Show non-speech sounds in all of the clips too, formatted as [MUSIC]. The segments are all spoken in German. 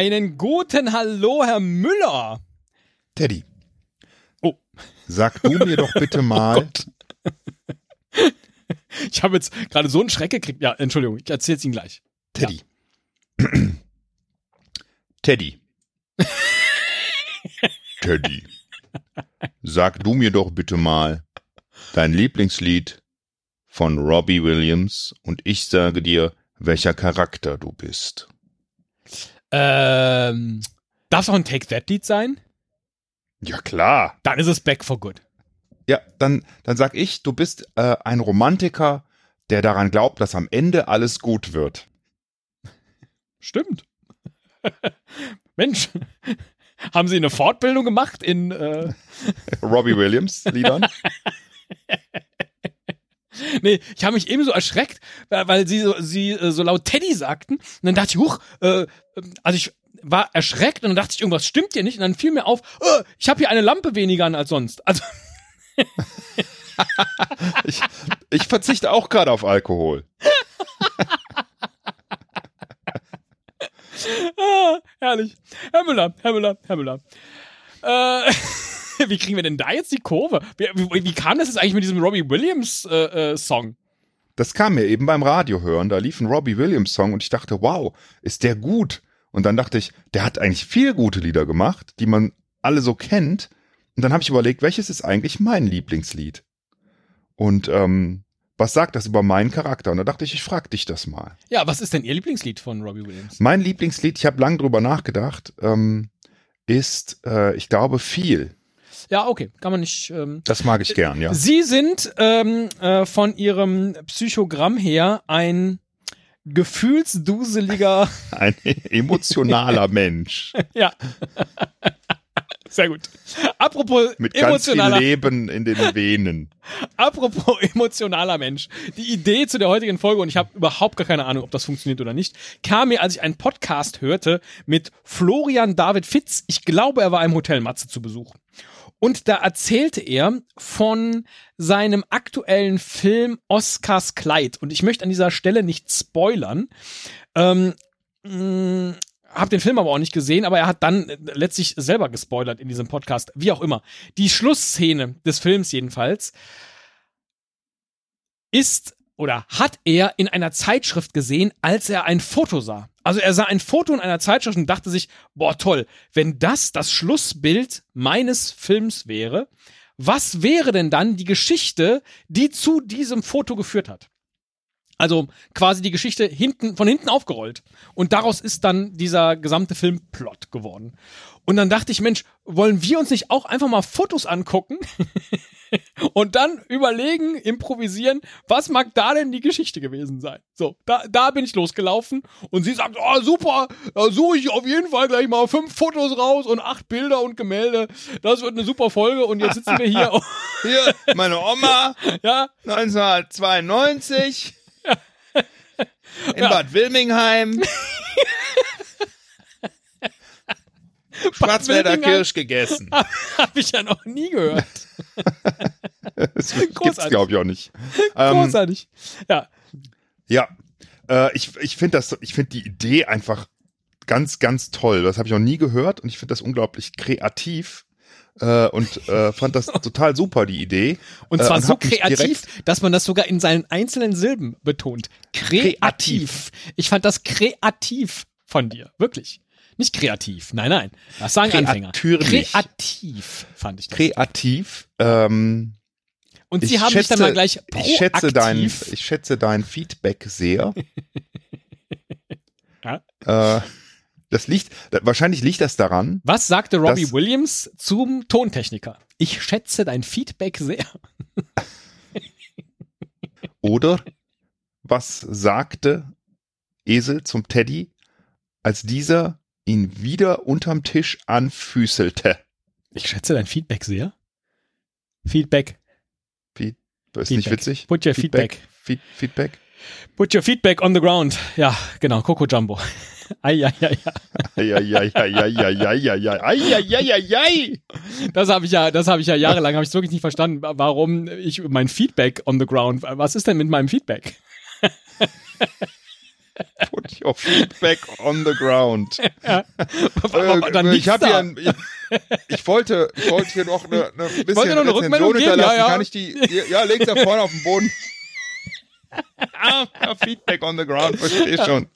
Einen guten Hallo, Herr Müller. Teddy. Oh. Sag du mir doch bitte [LAUGHS] mal. Oh ich habe jetzt gerade so einen Schreck gekriegt. Ja, Entschuldigung, ich erzähle es Ihnen gleich. Teddy. Ja. [CLEARS THROAT] Teddy. [LAUGHS] Teddy. Sag du mir doch bitte mal dein Lieblingslied von Robbie Williams und ich sage dir, welcher Charakter du bist. Ähm, darf es auch ein Take That Lied sein? Ja, klar. Dann ist es Back for Good. Ja, dann, dann sag ich, du bist äh, ein Romantiker, der daran glaubt, dass am Ende alles gut wird. Stimmt. [LAUGHS] Mensch, haben Sie eine Fortbildung gemacht in äh [LAUGHS] Robbie Williams Liedern? [LAUGHS] nee, ich habe mich eben so erschreckt, weil sie so, sie äh, so laut Teddy sagten. Und dann dachte ich, huch, äh, also ich war erschreckt und dann dachte ich, irgendwas stimmt hier nicht. Und dann fiel mir auf, oh, ich habe hier eine Lampe weniger an als sonst. Also [LAUGHS] ich, ich verzichte auch gerade auf Alkohol. [LAUGHS] ah, herrlich. Herr Müller, Herr Müller, Herr Müller. Äh, [LAUGHS] wie kriegen wir denn da jetzt die Kurve? Wie, wie, wie kam das jetzt eigentlich mit diesem Robbie Williams äh, äh, Song? Das kam mir eben beim Radio hören. Da lief ein Robbie Williams Song und ich dachte, wow, ist der gut? Und dann dachte ich, der hat eigentlich viel gute Lieder gemacht, die man alle so kennt. Und dann habe ich überlegt, welches ist eigentlich mein Lieblingslied? Und ähm, was sagt das über meinen Charakter? Und da dachte ich, ich frage dich das mal. Ja, was ist denn Ihr Lieblingslied von Robbie Williams? Mein Lieblingslied, ich habe lange drüber nachgedacht, ähm, ist, äh, ich glaube, viel. Ja, okay, kann man nicht. Ähm, das mag ich gern, ja. Sie sind ähm, äh, von Ihrem Psychogramm her ein gefühlsduseliger. [LAUGHS] Ein emotionaler [LAUGHS] Mensch. ja. Sehr gut. Apropos Mit emotionaler ganz viel Leben in den Venen. Apropos [LAUGHS] emotionaler Mensch. Die Idee zu der heutigen Folge, und ich habe überhaupt gar keine Ahnung, ob das funktioniert oder nicht, kam mir, als ich einen Podcast hörte mit Florian David Fitz. Ich glaube, er war im Hotel Matze zu Besuch. Und da erzählte er von seinem aktuellen Film Oscars Kleid. Und ich möchte an dieser Stelle nicht spoilern. Ähm, mh, hab den Film aber auch nicht gesehen, aber er hat dann letztlich selber gespoilert in diesem Podcast. Wie auch immer. Die Schlussszene des Films jedenfalls ist oder hat er in einer Zeitschrift gesehen, als er ein Foto sah. Also er sah ein Foto in einer Zeitschrift und dachte sich, boah toll, wenn das das Schlussbild meines Films wäre, was wäre denn dann die Geschichte, die zu diesem Foto geführt hat? Also quasi die Geschichte hinten, von hinten aufgerollt. Und daraus ist dann dieser gesamte Filmplot geworden. Und dann dachte ich, Mensch, wollen wir uns nicht auch einfach mal Fotos angucken [LAUGHS] und dann überlegen, improvisieren, was mag da denn die Geschichte gewesen sein? So, da, da bin ich losgelaufen und sie sagt, oh super, da suche ich auf jeden Fall gleich mal fünf Fotos raus und acht Bilder und Gemälde. Das wird eine super Folge und jetzt sitzen wir hier. [LAUGHS] hier, meine Oma, [LAUGHS] ja. 1992. [LAUGHS] In ja. Bad Wilmingheim. [LAUGHS] Schwarzwälder Kirsch gegessen. [LAUGHS] Habe ich ja noch nie gehört. das gibt's, glaube ich, auch nicht. Großartig. Ähm, ja. Ja. Äh, ich ich finde das, ich finde die Idee einfach ganz, ganz toll. Das habe ich noch nie gehört und ich finde das unglaublich kreativ. Äh, und äh, fand das [LAUGHS] total super, die Idee. Und zwar äh, und so kreativ, dass man das sogar in seinen einzelnen Silben betont. Kreativ. kreativ. Ich fand das kreativ von dir, wirklich. Nicht kreativ, nein, nein. Das sagen Anfänger. Kreativ fand ich das. Kreativ. Ähm, und sie haben schätze, mich dann mal gleich proaktiv. Ich schätze dein, ich schätze dein Feedback sehr. [LAUGHS] ja? Äh, das liegt, wahrscheinlich liegt das daran. Was sagte Robbie Williams zum Tontechniker? Ich schätze dein Feedback sehr. [LAUGHS] Oder was sagte Esel zum Teddy, als dieser ihn wieder unterm Tisch anfüßelte. Ich schätze dein Feedback sehr. Feedback. Feed, ist nicht Feedback. witzig? Put your Feedback. Feed, Feedback? Put your feedback on the ground. Ja, genau, Coco Jumbo. Das habe ich ja, das habe ich ja jahrelang, habe ich wirklich nicht verstanden, warum ich mein Feedback on the ground. Was ist denn mit meinem Feedback? Put your feedback on the ground. Dann Äh, ich habe ein, ich, ich wollte ich wollte hier noch eine, eine bisschen wollte noch eine Rückmeldung geben, hinterlassen. ja, ja. Kann ich die ja, ja leg's da vorne auf den Boden. Ah, Feedback on the ground, verstehe schon.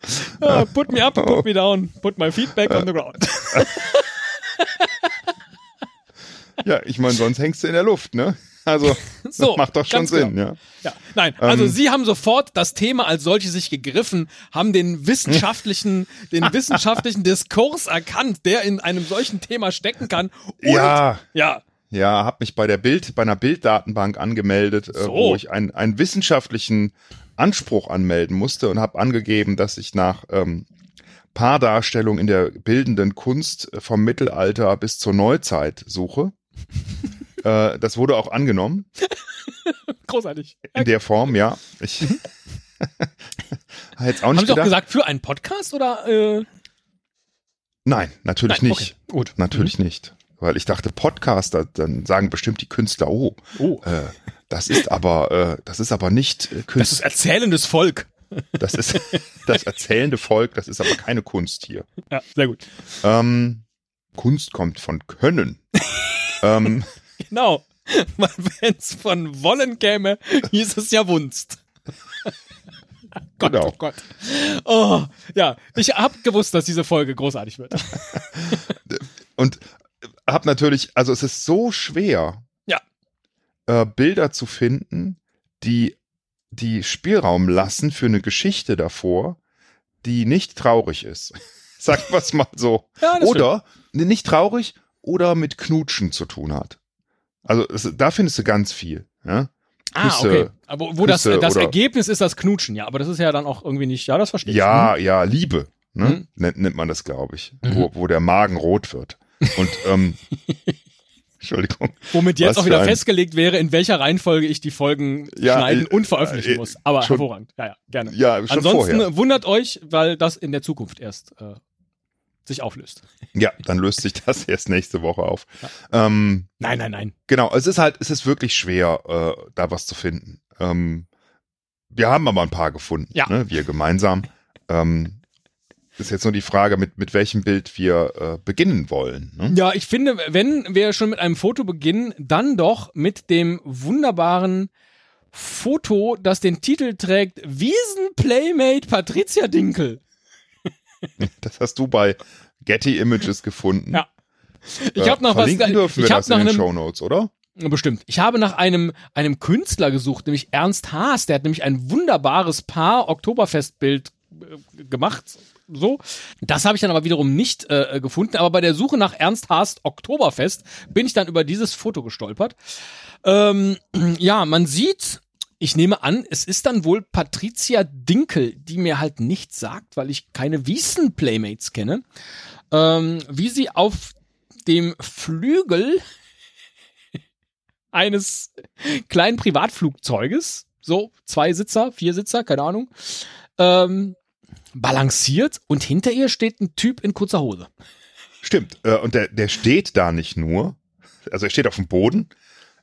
Put me up, put me down, put my feedback on the ground. [LAUGHS] Ja, ich meine, sonst hängst du in der Luft, ne? Also, So, macht doch schon Sinn, genau. ja. Ja, nein, also Ähm. Sie haben sofort das Thema als solches sich gegriffen, haben den wissenschaftlichen, [LAUGHS] den wissenschaftlichen Diskurs erkannt, der in einem solchen Thema stecken kann. Und, Ja, ja, ja, habe mich bei der Bild, bei einer Bilddatenbank angemeldet, äh, So. wo ich einen, einen wissenschaftlichen Anspruch anmelden musste und habe angegeben, dass ich nach ähm, Paardarstellung in der bildenden Kunst äh, vom Mittelalter bis zur Neuzeit suche. [LAUGHS] äh, das wurde auch angenommen großartig. in der Form, ja. Ich [LAUGHS] hätte jetzt auch Haben nicht Sie auch gesagt für einen Podcast oder? Äh, Nein, natürlich nein, nicht. Okay, gut. Natürlich nicht. Weil ich dachte, Podcaster, dann sagen bestimmt die Künstler, oh, Oh, äh, das ist aber, äh, das ist aber nicht äh, das Kunst. ist erzählendes Volk. Das ist [LAUGHS] das erzählende Volk, das ist aber keine Kunst hier. Ja, sehr gut. Ähm, Kunst kommt von Können. [LAUGHS] ähm, Genau. Wenn es von Wollen käme, hieß es ja Wunst. [LAUGHS] Gott, Genau. oh Gott. Oh, ja, ich hab gewusst, dass diese Folge großartig wird. und hab natürlich, also es ist so schwer, Ja. äh, Bilder zu finden, die die Spielraum lassen für eine Geschichte davor, die nicht traurig ist. Sagen wir es mal so. Ja, das oder nee, nicht traurig oder mit Knutschen zu tun hat. Also es, da findest du ganz viel. Ja? Ah, Küsse, okay. Aber wo das, Küsse das oder- Ergebnis ist das Knutschen, ja. Aber das ist ja dann auch irgendwie nicht, ja, das verstehe ich. Ja, ja, Liebe, ne? Mhm. nennt, nennt man das, glaube ich, Mhm. wo, wo der Magen rot wird. Und ähm, [LAUGHS] Entschuldigung. Womit jetzt Was auch wieder ein- festgelegt wäre, in welcher Reihenfolge ich die Folgen Ja, schneiden äh, und veröffentlichen äh, muss. Aber schon- hervorragend. Ja, ja, gerne. Ja, schon Ansonsten vorher. wundert euch, weil das in der Zukunft erst äh, sich auflöst. Ja, dann löst sich das [LAUGHS] erst nächste Woche auf. Ähm, Nein, nein, nein. genau, es ist halt, es ist wirklich schwer, äh, da was zu finden. Ähm, wir haben aber ein paar gefunden, Ja. ne, wir gemeinsam. Ähm, ist jetzt nur die Frage, mit, mit welchem Bild wir äh, beginnen wollen. Ne? Ja, ich finde, wenn wir schon mit einem Foto beginnen, dann doch mit dem wunderbaren Foto, das den Titel trägt Wiesen-Playmate Patricia Dinkel. [LAUGHS] Das hast du bei Getty Images gefunden. Ja. Ich Äh, habe was verlinken dürfen wir ich das in den einem Shownotes, oder? Bestimmt. Ich habe nach einem, einem Künstler gesucht, nämlich Ernst Haas. Der hat nämlich ein wunderbares Paar-Oktoberfestbild äh, gemacht. So. Das habe ich dann aber wiederum nicht äh, gefunden. Aber bei der Suche nach Ernst Haas Oktoberfest bin ich dann über dieses Foto gestolpert. Ähm, [CLEARS THROAT] ja, man sieht, ich nehme an, es ist dann wohl Patricia Dinkel, die mir halt nichts sagt, weil ich keine Wiesen-Playmates kenne. Ähm, wie sie auf dem Flügel [LAUGHS] eines kleinen Privatflugzeuges, so zwei Sitzer, vier Sitzer, keine Ahnung, ähm, balanciert und hinter ihr steht ein Typ in kurzer Hose. Stimmt. Äh, und der, der steht da nicht nur. Also er steht auf dem Boden.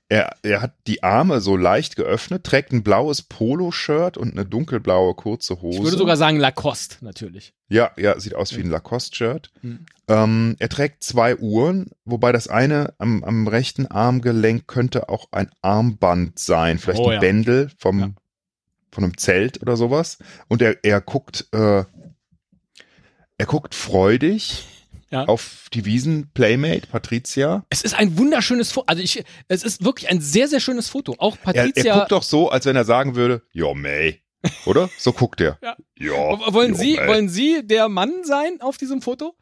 Er, er hat die Arme so leicht geöffnet, trägt ein blaues Poloshirt und eine dunkelblaue kurze Hose. Ich würde sogar sagen Lacoste, natürlich. ja, ja, sieht aus wie ein Lacoste-Shirt. Hm. Ähm, er trägt zwei Uhren, wobei das eine am, am rechten Armgelenk könnte auch ein Armband sein, vielleicht Oh, ein ja. Bändel vom, Ja. Von einem Zelt oder sowas. Und er, er guckt, äh, er guckt freudig Ja. auf die Wiesen-Playmate Patricia. Es ist ein wunderschönes Foto. Also ich, es ist wirklich ein sehr, sehr schönes Foto. Auch Er, Patricia. er guckt doch so, als wenn er sagen würde, jo, May. Oder? So guckt er. Ja. Jo, wollen jo, Sie, May. wollen Sie der Mann sein auf diesem Foto?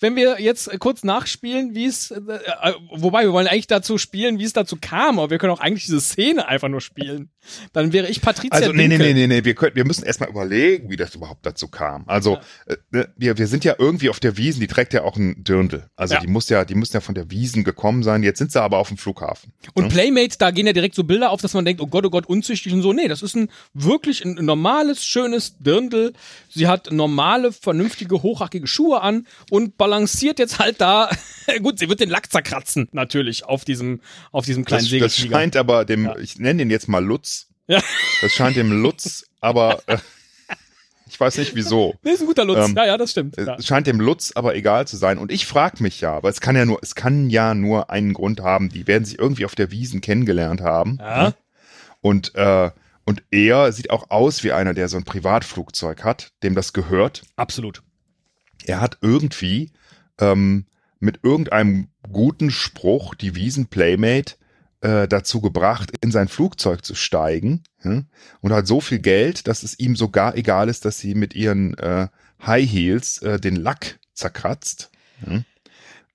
Wenn wir jetzt kurz nachspielen, wie es, äh, äh, wobei wir wollen eigentlich dazu spielen, wie es dazu kam, aber wir können auch eigentlich diese Szene einfach nur spielen. Dann wäre ich Patricia Also nee, nee, nee, nee, nee, wir können, wir müssen erstmal überlegen, wie das überhaupt dazu kam. Also äh, ne, wir, wir sind ja irgendwie auf der Wiesen, die trägt ja auch ein Dirndl. Also Ja. die muss ja, die müssen ja von der Wiesen gekommen sein. Jetzt sind sie aber auf dem Flughafen. Und Playmate, da gehen ja direkt so Bilder auf, dass man denkt, oh Gott, oh Gott, unzüchtig und so. Nee, das ist ein wirklich ein normales, schönes Dirndl. Sie hat normale, vernünftige, hochhackige Schuhe an und balanciert jetzt halt da. [LAUGHS] Gut, sie wird den Lack zerkratzen, natürlich, auf diesem, auf diesem kleinen Das, das scheint aber dem, Ja. ich nenne den jetzt mal Lutz. Ja. Das scheint dem Lutz, aber äh, ich weiß nicht wieso. Nee, ist ein guter Lutz. Ähm, ja, ja, das stimmt. Ja. Es scheint dem Lutz aber egal zu sein. Und ich frage mich ja, weil es kann ja nur, es kann ja nur einen Grund haben. Die werden sich irgendwie auf der Wiesen kennengelernt haben. Ja. Und, äh, und er sieht auch aus wie einer, der so ein Privatflugzeug hat, dem das gehört. Absolut. Er hat irgendwie ähm, mit irgendeinem guten Spruch die Wiesen-Playmate äh, dazu gebracht, in sein Flugzeug zu steigen. Ja? Und hat so viel Geld, dass es ihm sogar egal ist, dass sie mit ihren äh, High Heels äh, den Lack zerkratzt.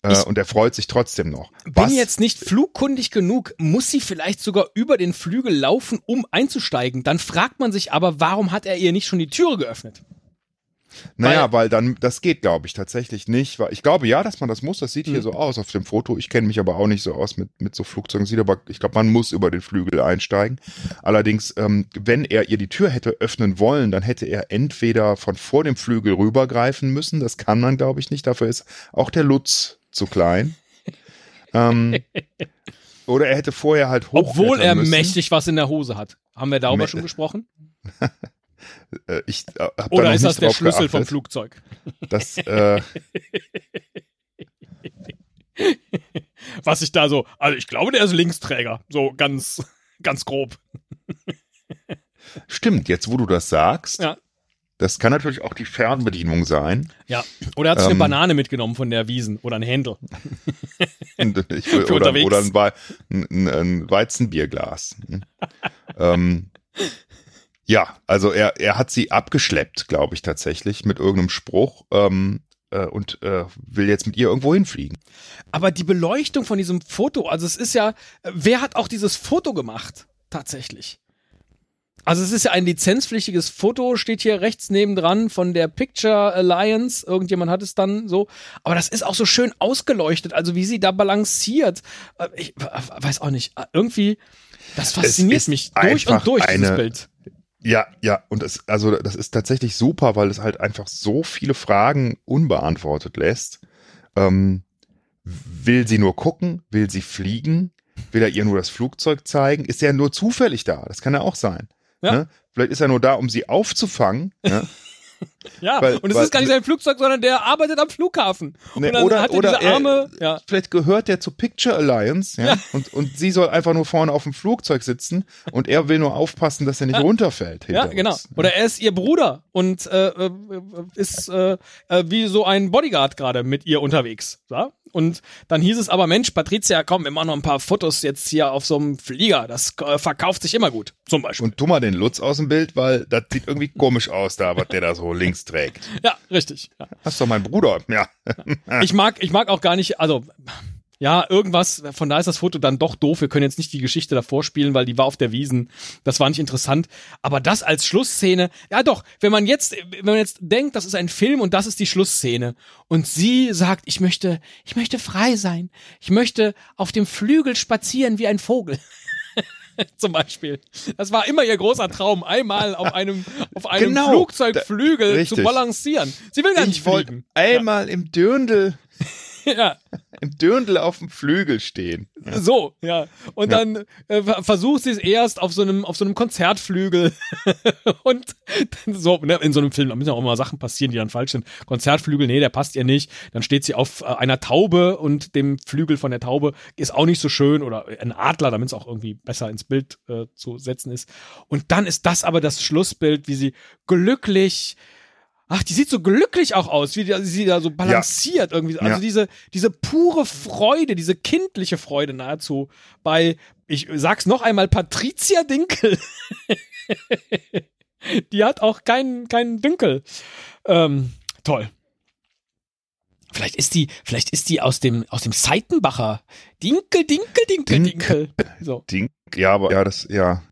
Äh, Ich- und er freut sich trotzdem noch. Bin jetzt nicht flugkundig genug, muss sie vielleicht sogar über den Flügel laufen, um einzusteigen. Dann fragt man sich aber, warum hat er ihr nicht schon die Türe geöffnet? Naja, weil dann, das geht, glaube ich, tatsächlich nicht. Weil ich glaube ja, dass man das muss. Das sieht hier Mhm. so aus auf dem Foto. Ich kenne mich aber auch nicht so aus mit, mit so Flugzeugen. Sieht aber, ich glaube, man muss über den Flügel einsteigen. Allerdings, ähm, wenn er ihr die Tür hätte öffnen wollen, dann hätte er entweder von vor dem Flügel rübergreifen müssen. Das kann man, glaube ich, nicht. Dafür ist auch der Lutz zu klein. ähm, [LAUGHS] oder er hätte vorher halt hoch. Obwohl er mächtig was in der Hose hat. Haben wir darüber schon gesprochen? [LAUGHS] Äh, ich äh, da Oder noch ist das der Schlüssel vom geachtet. Flugzeug? Das, äh, [LAUGHS] Was ich da so, also ich glaube, der ist Linksträger. So ganz, ganz grob. Stimmt, jetzt wo du das sagst, Ja. das kann natürlich auch die Fernbedienung sein. Ja. Oder er hat sich Ähm. eine Banane mitgenommen von der Wiesen oder ein Händel. [LAUGHS] Ich [LAUGHS] oder, oder ein, ein, ein, ein Weizenbierglas. ähm, ja, also er, er hat sie abgeschleppt, glaube ich tatsächlich, mit irgendeinem Spruch ähm, äh, und äh, will jetzt mit ihr irgendwo hinfliegen. Aber die Beleuchtung von diesem Foto, also es ist ja, wer hat auch dieses Foto gemacht? Tatsächlich. Also es ist ja ein lizenzpflichtiges Foto, steht hier rechts nebendran von der Picture Alliance. Irgendjemand hat es dann so. Aber das ist auch so schön ausgeleuchtet, also wie sie da balanciert. Äh, Ich weiß auch nicht. Äh, Irgendwie, das fasziniert mich durch und durch, dieses eine- Bild. Ja, ja, und es, also das ist tatsächlich super, weil es halt einfach so viele Fragen unbeantwortet lässt. Ähm, will sie nur gucken? Will sie fliegen? Will er ihr nur das Flugzeug zeigen? Ist er nur zufällig da? Das kann ja auch sein. Ja. Ne? Vielleicht ist er nur da, um sie aufzufangen. Ne? [LAUGHS] Ja, weil- und es ist gar nicht sein Flugzeug, sondern der arbeitet am Flughafen. Ne, dann oder- hat er oder diese er- Arme. ja. Vielleicht gehört der zur Picture Alliance, ja? Ja. Und, und sie soll einfach nur vorne auf dem Flugzeug sitzen und er will nur aufpassen, dass er nicht Ja. runterfällt. Ja, genau. uns. Oder er ist ihr Bruder und äh, äh, ist äh, äh, wie so ein Bodyguard gerade mit ihr unterwegs. Ja? Und dann hieß es aber, Mensch, Patricia, komm, wir machen noch ein paar Fotos jetzt hier auf so einem Flieger. Das äh, verkauft sich immer gut, zum Beispiel. Und tu mal den Lutz aus dem Bild, weil das sieht irgendwie komisch aus da, was der da so links trägt. [LAUGHS] ja, richtig. Ja. Das ist doch mein Bruder. Ja. Ich mag, ich mag auch gar nicht, also ja, irgendwas, von da ist das Foto dann doch doof. Wir können jetzt nicht die Geschichte davor spielen, weil die war auf der Wiesen. Das war nicht interessant. Aber das als Schlussszene, ja doch, wenn man jetzt, wenn man jetzt denkt, das ist ein Film und das ist die Schlussszene und sie sagt, ich möchte, ich möchte frei sein. Ich möchte auf dem Flügel spazieren wie ein Vogel. [LAUGHS] Zum Beispiel. Das war immer ihr großer Traum, einmal auf einem, auf einem Genau, Flugzeugflügel da- zu balancieren. Sie will gar nicht Ich fliegen. einmal im Dirndl, [LAUGHS] Ja. im Dirndl auf dem Flügel stehen. So, ja. Und Ja. dann äh, ver- versucht sie es erst auf so einem, auf so einem Konzertflügel. [LAUGHS] und dann so, ne, in so einem Film, da müssen ja auch immer Sachen passieren, die dann falsch sind. Konzertflügel, nee, der passt ihr nicht. Dann steht sie auf äh, einer Taube und dem Flügel von der Taube ist auch nicht so schön oder ein Adler, damit es auch irgendwie besser ins Bild äh, zu setzen ist. Und dann ist das aber das Schlussbild, wie sie glücklich Ach, die sieht so glücklich auch aus, wie die, sie da so balanciert irgendwie. Also Ja. diese, diese pure Freude, diese kindliche Freude nahezu bei, ich sag's noch einmal, Patricia Dinkel. [LAUGHS] die hat auch keinen, keinen Dünkel. Ähm, toll. Vielleicht ist die, vielleicht ist die aus dem, aus dem Seitenbacher. Dinkel, Dinkel, Dinkel, Dinkel. Dinkel. So. Ding. Ja, aber ja, das, ja.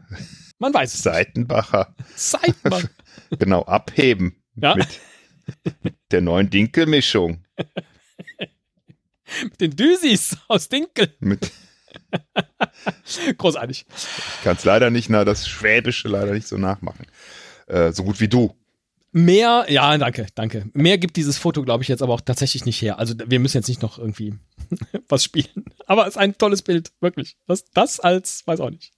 Man weiß es. Seitenbacher. Seitenbacher. [LAUGHS] genau, abheben. Ja. Mit der neuen Dinkelmischung. [LAUGHS] Mit den Düsis aus Dinkel. Mit, [LAUGHS] Großartig. ich kann es leider nicht, na, das Schwäbische leider nicht so nachmachen. Äh, so gut wie du. Mehr, ja, danke, danke. Mehr gibt dieses Foto, glaube ich, jetzt aber auch tatsächlich nicht her. Also wir müssen jetzt nicht noch irgendwie [LAUGHS] was spielen. Aber es ist ein tolles Bild, wirklich. Das, das als, weiß auch nicht.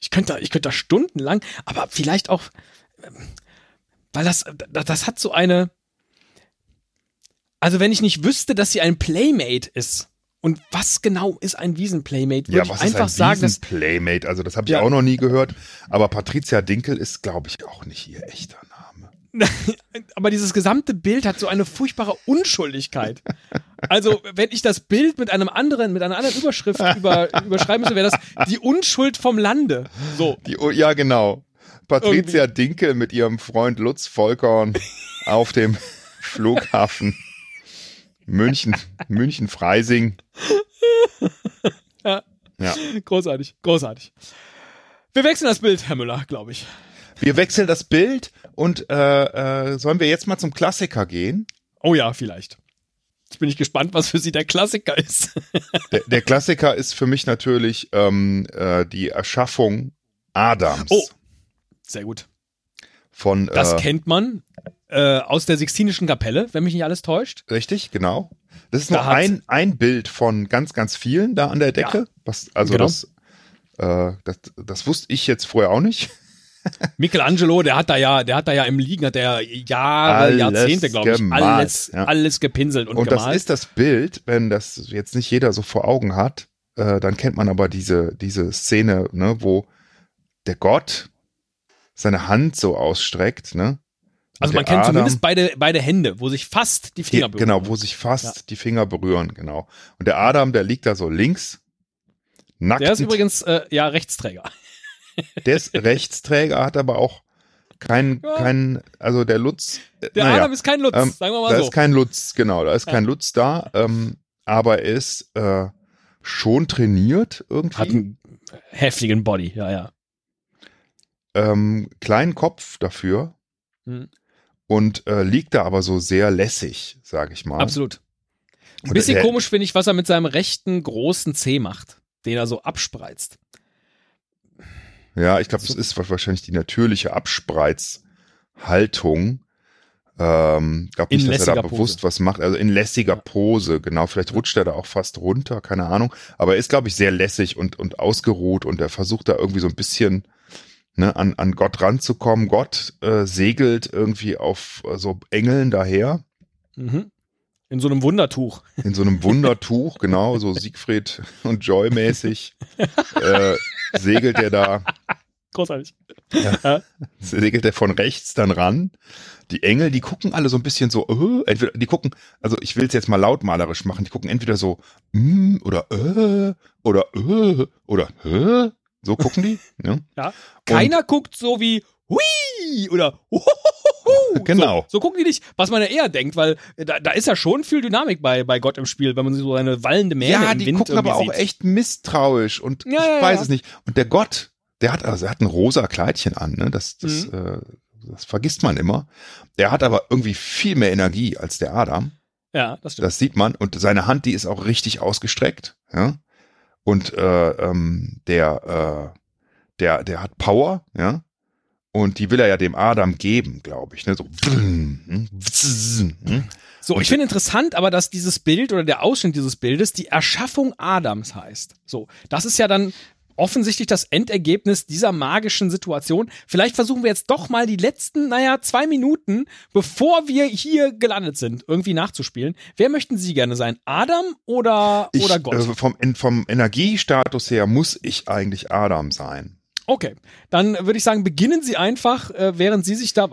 Ich könnte, ich könnte da stundenlang, aber vielleicht auch, ähm, weil das, das, hat so eine, also wenn ich nicht wüsste, dass sie ein Playmate ist, und was genau ist ein Wiesenplaymate? Würde Ja, ich was einfach ist ein sagen, dass Playmate? Also das habe ich Ja. auch noch nie gehört. Aber Patricia Dinkel ist, glaube ich, auch nicht ihr echter Name. [LAUGHS] aber dieses gesamte Bild hat so eine furchtbare Unschuldigkeit. Also, wenn ich das Bild mit einem anderen, mit einer anderen Überschrift [LAUGHS] über, überschreiben müsste, wäre das die Unschuld vom Lande. So. Die, ja, genau. Patricia Dinkel mit ihrem Freund Lutz Volkorn auf dem [LAUGHS] Flughafen München, München-Freising. Ja. Ja. Großartig, großartig. Wir wechseln das Bild, Herr Müller, glaube ich. Wir wechseln das Bild und äh, äh, sollen wir jetzt mal zum Klassiker gehen? Oh ja, vielleicht. Jetzt bin ich gespannt, was für Sie der Klassiker ist. [LAUGHS] Der, der Klassiker ist für mich natürlich ähm, äh, die Erschaffung Adams. Oh. Sehr gut. Von, Das äh, kennt man äh, aus der Sixtinischen Kapelle, wenn mich nicht alles täuscht. Richtig, genau. Das ist Da nur ein, ein Bild von ganz, ganz vielen da an der Decke. Ja. Was, also Genau. das, äh, das, das wusste ich jetzt vorher auch nicht. [LAUGHS] Michelangelo, der hat da ja, der hat da ja im Liegen, hat der Jahre, Alles Jahrzehnte, glaube ich, gemalt, alles, ja. alles gepinselt und, Und das gemalt. ist das Bild, wenn das jetzt nicht jeder so vor Augen hat, äh, dann kennt man aber diese, diese Szene, ne, wo der Gott seine Hand so ausstreckt, ne? also man kennt Adam- zumindest beide, beide Hände, wo sich fast die Finger Die, berühren. genau, wo sich fast Ja. die Finger berühren, genau. Und der Adam, der liegt da so links, nackt. Der ist übrigens, äh, ja, Rechtsträger. der ist Rechtsträger, hat aber auch keinen, Ja. keinen, also der Lutz, äh, Der naja, Adam ist kein Lutz, ähm, sagen wir da mal so. ist kein Lutz, genau, da ist Ja. kein Lutz da, ähm, aber er ist äh, schon trainiert irgendwie. Hat einen heftigen Body, ja, ja. Ähm, kleinen Kopf dafür Mhm. und äh, liegt da aber so sehr lässig, sage ich mal. Absolut. Ein bisschen komisch finde ich, was er mit seinem rechten großen C macht, den er so abspreizt. Ja, ich glaube, das ist wahrscheinlich die natürliche Abspreizhaltung. Ähm, glaube nicht, dass er da bewusst Pose. was macht. Also in lässiger Pose, genau. Vielleicht rutscht er da auch fast runter, keine Ahnung. Aber er ist, glaube ich, sehr lässig und, und ausgeruht und er versucht da irgendwie so ein bisschen ne, an, an Gott ranzukommen. Gott äh, segelt irgendwie auf äh, so Engeln daher. Mhm. In so einem Wundertuch. in so einem Wundertuch, [LAUGHS] genau, so Siegfried und Joy mäßig, äh, segelt er da, Großartig. segelt er von rechts dann ran. Die Engel, die gucken alle so ein bisschen so, äh, entweder, die gucken, also ich will es jetzt mal lautmalerisch machen, die gucken entweder so, mm, oder äh, oder äh, oder hä, so gucken die, ne? Keiner guckt so wie hui oder huhuhuhu. [LAUGHS] Genau. So, so gucken die nicht, was man ja eher denkt, weil da, da ist ja schon viel Dynamik bei, bei Gott im Spiel, wenn man so eine wallende Mähne Ja, im die Wind gucken aber auch sieht. echt misstrauisch und Ja, ich ja, weiß ja. es nicht. Und der Gott, der hat, also er hat ein rosa Kleidchen an, ne? Das, das, Mhm. äh, das vergisst man immer. Der hat aber irgendwie viel mehr Energie als der Adam. Ja, das stimmt. Das sieht man. Und seine Hand, die ist auch richtig ausgestreckt. Ja? Und äh, ähm, der, äh, der, der hat Power, ja. Und die will er ja dem Adam geben, glaube ich. Ne? So. So, Und- ich finde interessant, aber dass dieses Bild oder der Ausschnitt dieses Bildes die Erschaffung Adams heißt. So, das ist ja dann offensichtlich das Endergebnis dieser magischen Situation. Vielleicht versuchen wir jetzt doch mal die letzten, naja, zwei Minuten, bevor wir hier gelandet sind, irgendwie nachzuspielen. Wer möchten Sie gerne sein? Adam oder, Ich, oder Gott? Äh, vom, vom Energiestatus her muss ich eigentlich Adam sein. Okay, dann würde ich sagen, beginnen Sie einfach, äh, während Sie sich da, äh,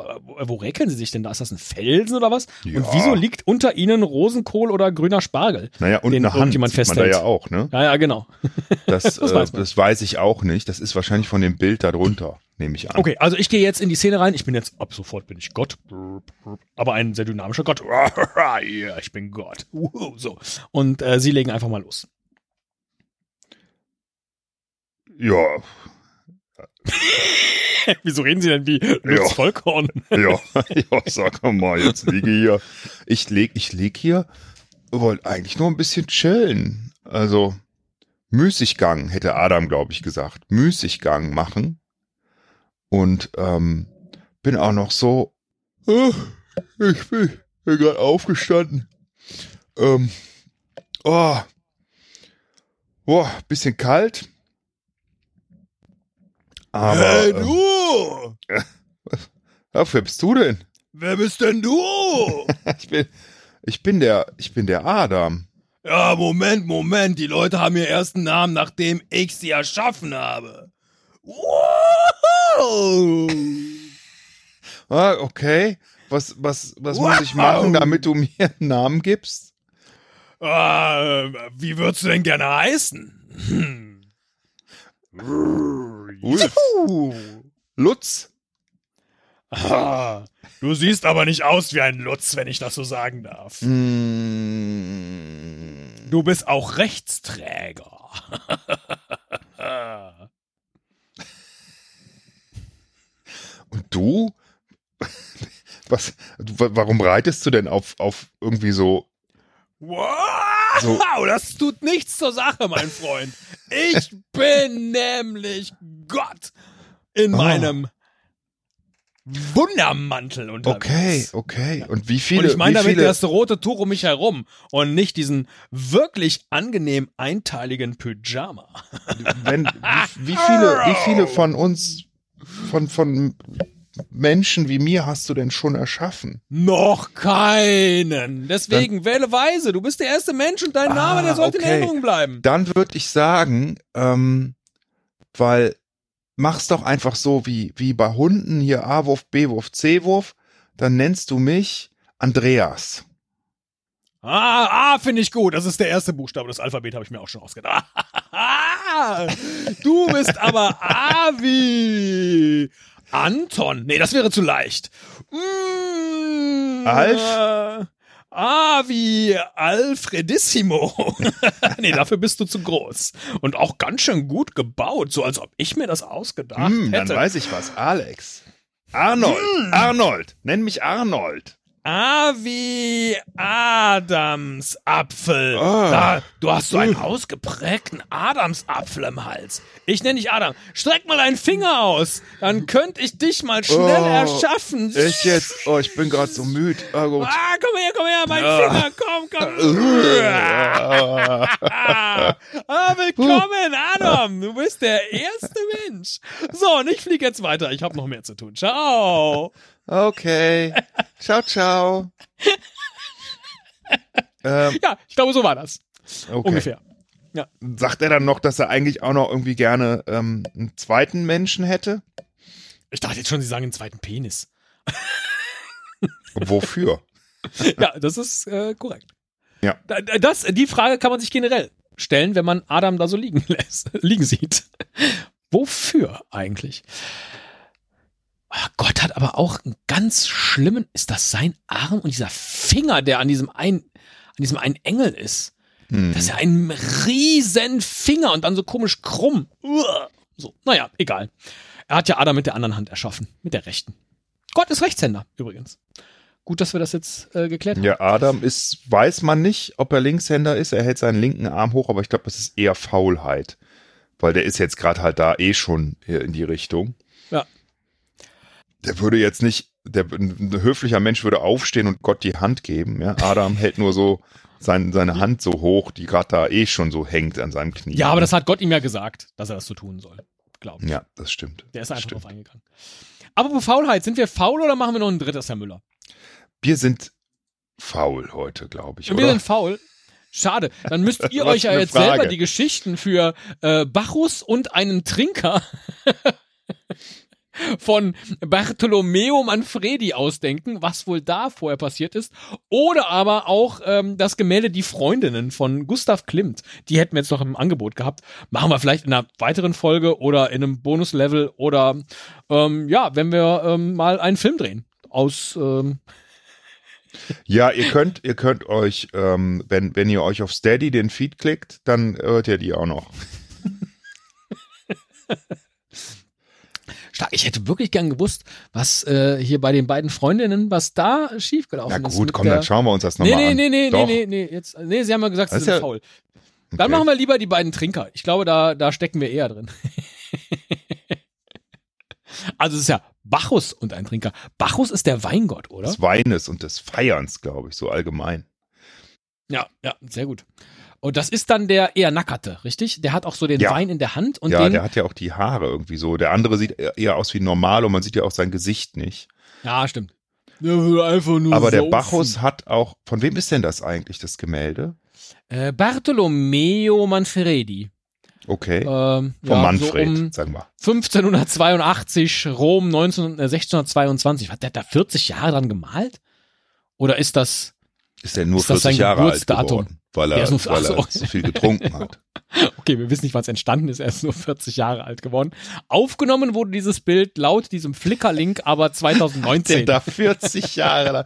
wo räkeln Sie sich denn da? Ist das ein Felsen oder was? Und Ja. wieso liegt unter Ihnen Rosenkohl oder grüner Spargel? Naja, und Den eine Hand irgendjemand sieht man da festhält. ja auch, ne? Ja, ja, genau. [LAUGHS] Das, Das äh, weiß das weiß ich auch nicht. Das ist wahrscheinlich von dem Bild darunter, nehme ich an. Okay, also ich gehe jetzt in die Szene rein. Ich bin jetzt, ab sofort bin ich Gott. Aber ein sehr dynamischer Gott. [LAUGHS] Ja, ich bin Gott. Uhu, So. Und äh, Sie legen einfach mal los. Ja, [LAUGHS] Wieso reden Sie denn wie Lutz Ja. Vollkorn? Ja, [LAUGHS] ja, sag mal, jetzt liege hier. Ich leg, ich lieg hier, wollte eigentlich nur ein bisschen chillen. Also, Müßiggang, hätte Adam, glaube ich, gesagt. Müßiggang machen. Und ähm, bin auch noch so. äh, Ich bin, bin gerade aufgestanden. Ähm, oh, boah, bisschen kalt. Aber. hey, ähm, du! ja, wer bist du denn? Wer bist denn du? [LAUGHS] Ich bin, ich bin der, ich bin der Adam. ja, Moment, Moment. Die Leute haben ihren ersten Namen, nachdem ich sie erschaffen habe. Wow! Ah, okay. Was, was, was Wow. muss ich machen, damit du mir einen Namen gibst? Ah, wie würdest du denn gerne heißen? Hm. Ulf. Lutz. Ah, du siehst aber nicht aus wie ein Lutz, wenn ich das so sagen darf. Mm, Du bist auch Rechtsträger. Und du? [LAUGHS] Was, warum reitest du denn auf, auf irgendwie so, Wow, So. das tut nichts zur Sache, mein Freund. Ich [LAUGHS] bin nämlich Gott in Oh. meinem Wundermantel okay, unterwegs. okay. Und wie viele, Und ich meine damit viele, das rote Tuch um mich herum und nicht diesen wirklich angenehm einteiligen Pyjama. wenn, wie, wie viele, wie viele von uns, von, von Menschen wie mir hast du denn schon erschaffen? Noch keinen. Deswegen wähle weise. Du bist der erste Mensch und dein Ah, Name, der sollte in okay. Erinnerung bleiben. Dann würde ich sagen, ähm, weil mach's doch einfach so wie, wie bei Hunden hier A-Wurf, B-Wurf, C-Wurf, dann nennst du mich Andreas. Ah, ah finde ich gut. Das ist der erste Buchstabe des Alphabets, habe ich mir auch schon ausgedacht. Ah, [LAUGHS] du bist aber A wie Anton. Nee, das wäre zu leicht. Mm, Alf? Äh, A wie Alfredissimo. [LAUGHS] nee, dafür bist du zu groß. Und auch ganz schön gut gebaut, so als ob ich mir das ausgedacht Hm, dann hätte. weiß ich was. Alex. Arnold. Arnold. Nenn mich Arnold. A wie Adamsapfel. Ah. Da, du hast so einen ausgeprägten Adamsapfel im Hals. Ich nenne dich Adam. Streck mal deinen Finger aus. Dann könnte ich dich mal schnell Oh, erschaffen. Ich jetzt. Oh, ich bin gerade so müde. Ah, gut. Ah, komm her, komm her, mein Ah. Finger, komm, komm. [LAUGHS] Ah, willkommen, Adam. Du bist der erste Mensch. So, und ich fliege jetzt weiter. Ich habe noch mehr zu tun. Ciao. Okay. Ciao, ciao. ähm, Ja, ich glaube, so war das. okay. Ungefähr. Sagt er dann noch, dass er eigentlich auch noch irgendwie gerne ähm, einen zweiten Menschen hätte? Ich dachte jetzt schon, Sie sagen einen zweiten Penis. [LAUGHS] Wofür? Ja, das ist äh, korrekt. Ja. Da- da- Das, die Frage kann man sich generell stellen, wenn man Adam da so liegen lässt, [LAUGHS] liegen sieht. Wofür eigentlich? Gott hat aber auch einen ganz schlimmen, ist das sein Arm und dieser Finger, der an diesem einen, an diesem einen Engel ist. Hm. Das ist ja ein riesen Finger und dann so komisch krumm. Uah. So, naja, egal. Er hat ja Adam mit der anderen Hand erschaffen, mit der rechten. Gott ist Rechtshänder, übrigens. Gut, dass wir das jetzt äh, geklärt haben. Ja, Adam ist, weiß man nicht, ob er Linkshänder ist. Er hält seinen linken Arm hoch, aber ich glaube, das ist eher Faulheit. Weil der ist jetzt gerade halt da eh schon in die Richtung. Ja. Der würde jetzt nicht, der, ein höflicher Mensch würde aufstehen und Gott die Hand geben. Ja? Adam hält nur so sein, seine Hand so hoch, die gerade da eh schon so hängt an seinem Knie. Ja, aber das hat Gott ihm ja gesagt, dass er das so tun soll. Glaube ich. Ja, das stimmt. Der ist einfach stimmt. drauf eingegangen. Aber Faulheit, sind wir faul oder machen wir noch ein drittes, Herr Müller? Wir sind faul heute, glaube ich, wir oder? sind faul. Schade. Dann müsst [LAUGHS] ihr euch ja jetzt Frage. selber die Geschichten für äh, Bacchus und einen Trinker [LAUGHS] von Bartolomeo Manfredi ausdenken, was wohl da vorher passiert ist. Oder aber auch ähm, das Gemälde Die Freundinnen von Gustav Klimt. Die hätten wir jetzt noch im Angebot gehabt. Machen wir vielleicht in einer weiteren Folge oder in einem Bonuslevel oder ähm, ja, wenn wir ähm, mal einen Film drehen. Aus ähm, Ja, ihr könnt, ihr könnt euch, ähm, wenn, wenn ihr euch auf Steady den Feed klickt, dann hört ihr die auch noch. [LAUGHS] ich hätte wirklich gern gewusst, was äh, hier bei den beiden Freundinnen, was da schiefgelaufen Na ist. gut, mit komm, dann schauen wir uns das Nee, nochmal nee, an. nee, nee, nee, Doch. nee, nee, jetzt, nee, sie haben ja gesagt, sie Das ist sind ja- faul. Dann Okay. machen wir lieber die beiden Trinker. Ich glaube, da, da stecken wir eher drin. [LAUGHS] also es ist ja Bacchus und ein Trinker. Bacchus ist der Weingott, oder? Des Weines und des Feierns, glaube ich, so allgemein. Ja, ja, sehr gut. Und das ist dann der eher Nackerte, richtig? Der hat auch so den Ja. Wein in der Hand und ja, den. der hat ja auch die Haare irgendwie so. Der andere sieht eher- aus wie normal und man sieht ja auch sein Gesicht nicht. ja, stimmt. Der einfach nur Aber der saufen. Bacchus hat auch, von wem ist denn das eigentlich, das Gemälde? Äh, Bartolomeo Manfredi. Okay. Ähm, Von ja, Manfred, So um sagen wir. 1582, Rom 19, äh, 1622. Hat der da 40 Jahre dran gemalt? Oder ist das, Ist er nur Ist das 40 sein Jahre alt Geburtsdatum? geworden, weil er, nur- weil er so. zu viel getrunken hat. [LAUGHS] okay, wir wissen nicht, wann es entstanden ist, er ist nur 40 Jahre alt geworden. Aufgenommen wurde dieses Bild laut diesem Flickr-Link aber 2019. Der da 40 Jahre lang.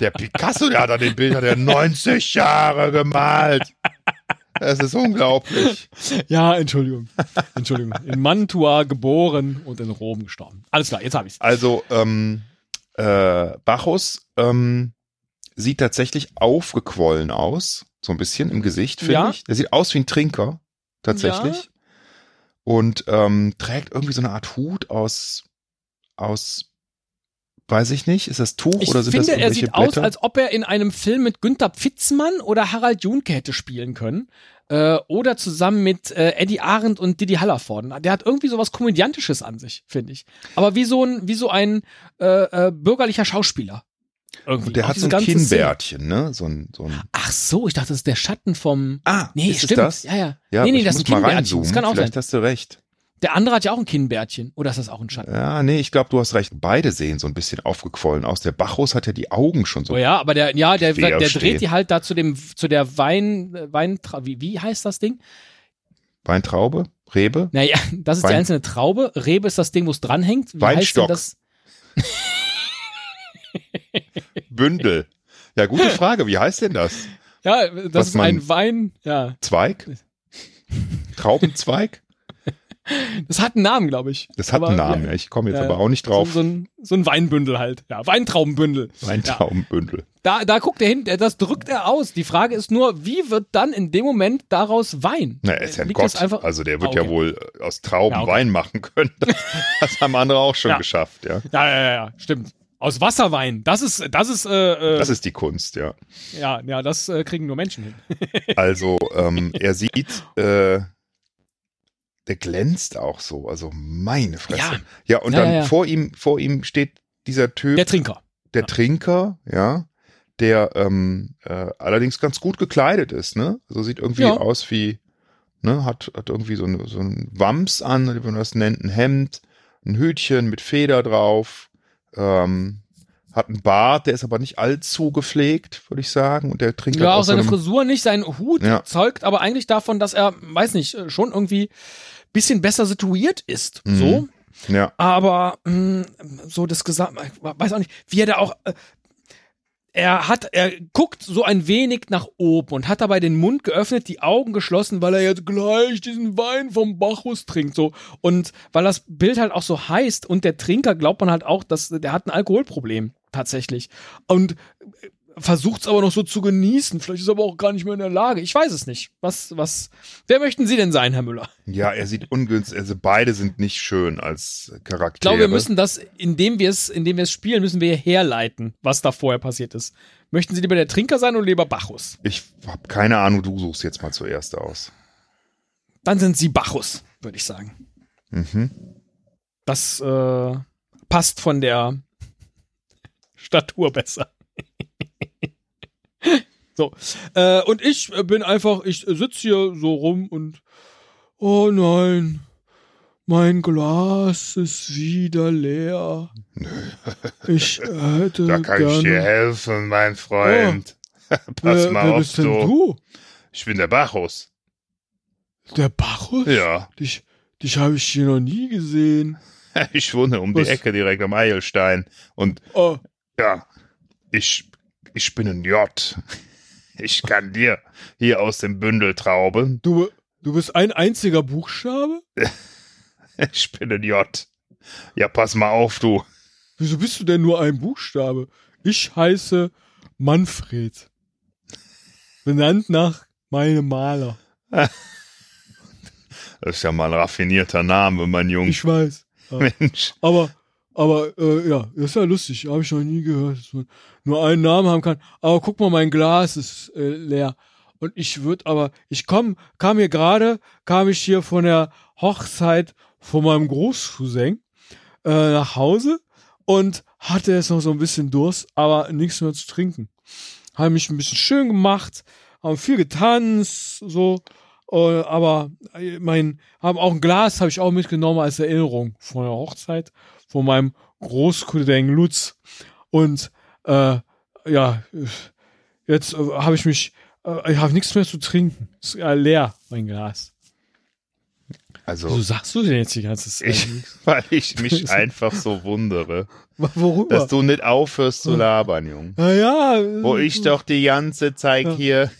Der Picasso, der hat an dem Bild hat er 90 Jahre gemalt. Das ist unglaublich. ja, Entschuldigung. Entschuldigung. In Mantua geboren und in Rom gestorben. Alles klar, jetzt habe ich's. Also, ähm, äh, Bacchus ähm, sieht tatsächlich aufgequollen aus. So ein bisschen im Gesicht, finde Ja. ich. Der sieht aus wie ein Trinker, tatsächlich. Ja. Und ähm, trägt irgendwie so eine Art Hut aus, aus, weiß ich nicht, ist das Tuch Ich oder sind das finde, er irgendwelche sieht aus, Blätter? als ob er in einem Film mit Günther Pfitzmann oder Harald Junke hätte spielen können. Äh, oder zusammen mit äh, Eddie Arendt und Didi Hallervorden. Der hat irgendwie sowas Komödiantisches an sich, finde ich. Aber wie so ein, wie so ein äh, äh, bürgerlicher Schauspieler. Irgendwie. Und der hat so ein. Kinnbärtchen, ne? So ein, so ein Ach so, ich dachte, das ist der Schatten vom. Ah, Nee, ist stimmt. das? Ja, ja. Ja, nee, nee, das ist ein Kinnbärtchen. Das kann auch Vielleicht sein. hast du recht. Der andere hat ja auch ein Kinnbärtchen. Oder ist das auch ein Schatten? Ja, nee, ich glaube, du hast recht. Beide sehen so ein bisschen aufgequollen aus. Der Bacchus hat ja die Augen schon so. Oh ja, aber der, ja, der, der steht. dreht die halt da zu dem, zu der Wein, äh, Wein, wie, wie heißt das Ding? Weintraube? Rebe? Naja, [LAUGHS] das ist Wein- die einzelne Traube. Rebe ist das Ding, wo es dranhängt. Wie Weinstock. Heißt denn das? [LAUGHS] [LAUGHS] Bündel. Ja, gute Frage. Wie heißt denn das? Ja, das Was ist ein Wein. Ja, Zweig? Traubenzweig? das hat einen Namen, glaube ich. Das hat Aber, einen Namen. Ja, Ja, ich komme jetzt Ja, aber auch nicht drauf. So, so, ein, so ein Weinbündel halt. Ja, Weintraubenbündel. Weintraubenbündel. Da, da guckt er hin, das drückt er aus. Die Frage ist nur, wie wird dann in dem Moment daraus Wein? Na, er ist ja ein Liegt Gott. einfach- also der wird Ah, okay. ja wohl aus Trauben Ja, okay. Wein machen können. Das, [LAUGHS] das haben andere auch schon Ja. geschafft, ja. Ja, ja, ja, ja, stimmt. Aus Wasserwein. Das ist, das ist, äh, äh, Das ist die Kunst, ja. ja, ja, das äh, kriegen nur Menschen hin. [LAUGHS] Also ähm, er sieht, äh, der glänzt auch so. Also meine Fresse. Ja. Ja, und Ja, dann ja, vor ihm, vor ihm steht dieser Typ, Der der, Trinker. Trinker, ja, der ähm, äh, allerdings ganz gut gekleidet ist, ne? Also sieht irgendwie aus wie, ne, hat, hat irgendwie so, ein- so ein Wams an, wie man das nennt, ein Hemd, ein Hütchen mit Feder drauf, ähm, hat einen Bart, der ist aber nicht allzu gepflegt, würde ich sagen. Und der Trinker Ja, hat auch seine Frisur nicht, sein Hut Ja. zeugt aber eigentlich davon, dass er, weiß nicht, äh, schon irgendwie bisschen besser situiert ist. Mhm. So. Ja, Aber mh, so das Gesamt, weiß auch nicht, wie er da auch. Er hat, er guckt so ein wenig nach oben und hat dabei den Mund geöffnet, die Augen geschlossen, weil er jetzt gleich diesen Wein vom Bacchus trinkt, so. Und weil das Bild halt auch so heißt und der Trinker glaubt man halt auch, dass der hat ein Alkoholproblem, tatsächlich. Und versucht es aber noch so zu genießen. Vielleicht ist er aber auch gar nicht mehr in der Lage. Ich weiß es nicht. Was, was, wer möchten Sie denn sein, Herr Müller? ja, er sieht ungünstig, also beide sind nicht schön als Charaktere. Ich glaube, wir müssen das, indem wir es, indem wir es spielen, müssen wir herleiten, was da vorher passiert ist. Möchten Sie lieber der Trinker sein oder lieber Bacchus? Ich habe keine Ahnung, du suchst jetzt mal zuerst aus. Dann sind Sie Bacchus, würde ich sagen. Mhm. Das äh, passt von der Statur besser. [LAUGHS] so. Äh, und ich äh, bin einfach, ich sitze hier so rum und oh nein, mein Glas ist wieder leer. [LAUGHS] Ich hätte Da kann ich dir gerne. helfen, mein Freund. [LAUGHS] Pass wer, mal wer auf, bist denn du. Ich bin der Bacchus. Der Bacchus? Ja, Dich, dich habe ich hier noch nie gesehen. ich wohne um die Was? Ecke direkt am Eilstein. Und Oh, ja, ich, ich bin ein J. Ich kann dir hier aus dem Bündel Traube. du, du bist ein einziger Buchstabe? [LAUGHS] Ich bin ein J. Ja, pass mal auf, du. Wieso bist du denn nur ein Buchstabe? Ich heiße Manfred. Benannt nach meinem Maler. [LAUGHS] Das ist ja mal ein raffinierter Name, mein Junge. Ich weiß. Mensch. Aber, aber, äh, ja, das ist ja lustig. Habe ich noch nie gehört, dass man nur einen Namen haben kann. Aber guck mal, mein Glas ist äh, leer. Und ich würde aber, ich komm, kam hier gerade, kam ich hier von der Hochzeit von meinem Großcousin äh, nach Hause und hatte jetzt noch so ein bisschen Durst, aber nichts mehr zu trinken. Haben mich ein bisschen schön gemacht, haben viel getanzt, so, äh, aber mein, haben auch ein Glas, habe ich auch mitgenommen als Erinnerung von der Hochzeit von meinem Großcousin Lutz. Und äh, ja, jetzt äh, habe ich mich, äh, ich habe nichts mehr zu trinken. Ist ja leer, mein Glas. Also, Wieso sagst du denn jetzt die ganze Zeit? ich, [LAUGHS] weil ich mich [LAUGHS] einfach so wundere, Worüber? dass du nicht aufhörst zu labern, Junge. Na ja, Wo ich doch die ganze Zeit Ja. hier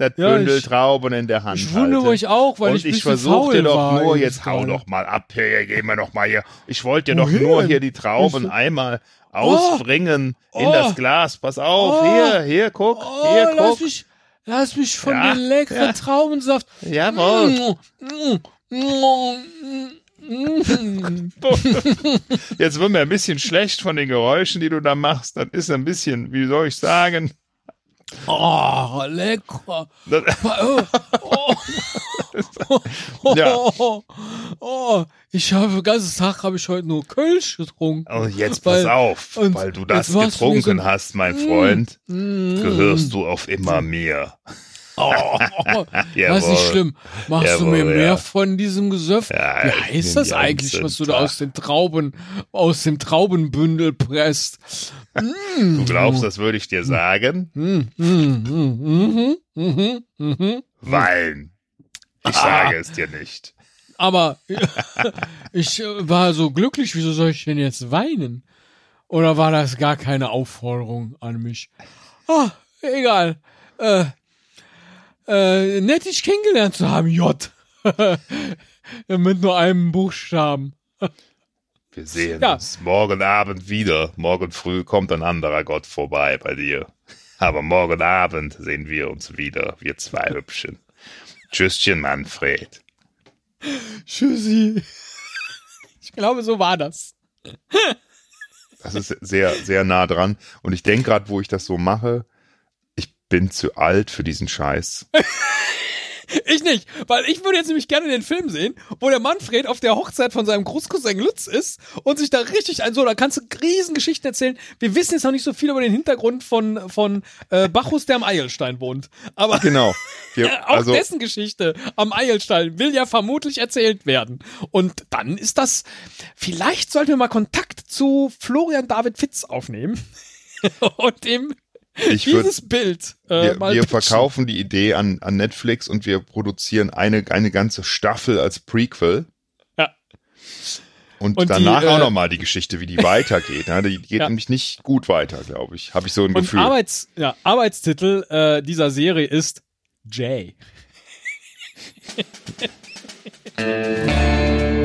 das Ja, Bündel ich- Trauben in der Hand ich wundere mich auch, weil Und ich, ich, faul doch war nur, jetzt hau doch mal ab, hier, gehen wir doch mal hier. Ich wollte dir doch nur hier die Trauben Ich- einmal ausbringen in Oh. das Glas. Pass auf, Oh. hier, hier, guck, Oh, hier, lass guck. mich, lass mich von Ja, dem leckeren ja. Traubensaft. Jawohl. [LAUGHS] Jetzt wird mir ein bisschen schlecht von den Geräuschen, die du da machst. Das ist ein bisschen, wie soll ich sagen? Oh, lecker. Oh, oh, oh, Ja. oh, [LAUGHS] oh. Ich habe den ganzen Tag habe ich heute nur Kölsch getrunken. und jetzt pass Weil- auf, und weil du das getrunken so- hast, mein Freund, Mm. gehörst du auf immer mir. Oh, [LAUGHS] das ist Jawohl. nicht schlimm. Machst du mir Jawohl, mehr ja. von diesem Gesöff? Ja, Wie heißt das eigentlich, was du da aus den Trauben, aus dem Traubenbündel presst? Du glaubst, das würde ich dir sagen? Mm, mm, mm. Wein. Ich Ah. sage es dir nicht. Aber [LAUGHS] ich äh, war so glücklich, wieso soll ich denn jetzt weinen? Oder war das gar keine Aufforderung an mich? Ah, egal. Äh, äh, nett, dich kennengelernt zu haben, J. [LAUGHS] Mit nur einem Buchstaben. Wir sehen Ja. uns morgen Abend wieder. Morgen früh kommt ein anderer Gott vorbei bei dir. Aber morgen Abend sehen wir uns wieder, wir zwei [LAUGHS] Hübschen. Tschüsschen, Manfred. Tschüssi. Ich glaube, so war das. Das ist sehr, sehr nah dran. Und ich denke gerade, wo ich das so mache, bin zu alt für diesen Scheiß. [LAUGHS] Ich nicht, weil ich würde jetzt nämlich gerne den Film sehen, wo der Manfred auf der Hochzeit von seinem Großcousin Lutz ist und sich da richtig ein so, da kannst du Riesengeschichten erzählen. Wir wissen jetzt noch nicht so viel über den Hintergrund von, von äh, Bacchus, der am Eilstein wohnt. Aber Genau. [LAUGHS] Wir, auch also, dessen Geschichte am Eilstein will ja vermutlich erzählt werden. Und dann ist das, vielleicht sollten wir mal Kontakt zu Florian David Fitz aufnehmen [LAUGHS] und dem ich dieses Bild äh, wir, mal wir verkaufen die Idee an, an Netflix und wir produzieren eine, eine ganze Staffel als Prequel. Ja. Und, Und die, danach auch äh, nochmal die Geschichte, wie die weitergeht. Ne? Die geht Ja. nämlich nicht gut weiter, glaube ich. Habe ich so ein Und Gefühl. Arbeits, ja, Arbeitstitel äh, dieser Serie ist Jay. [LAUGHS]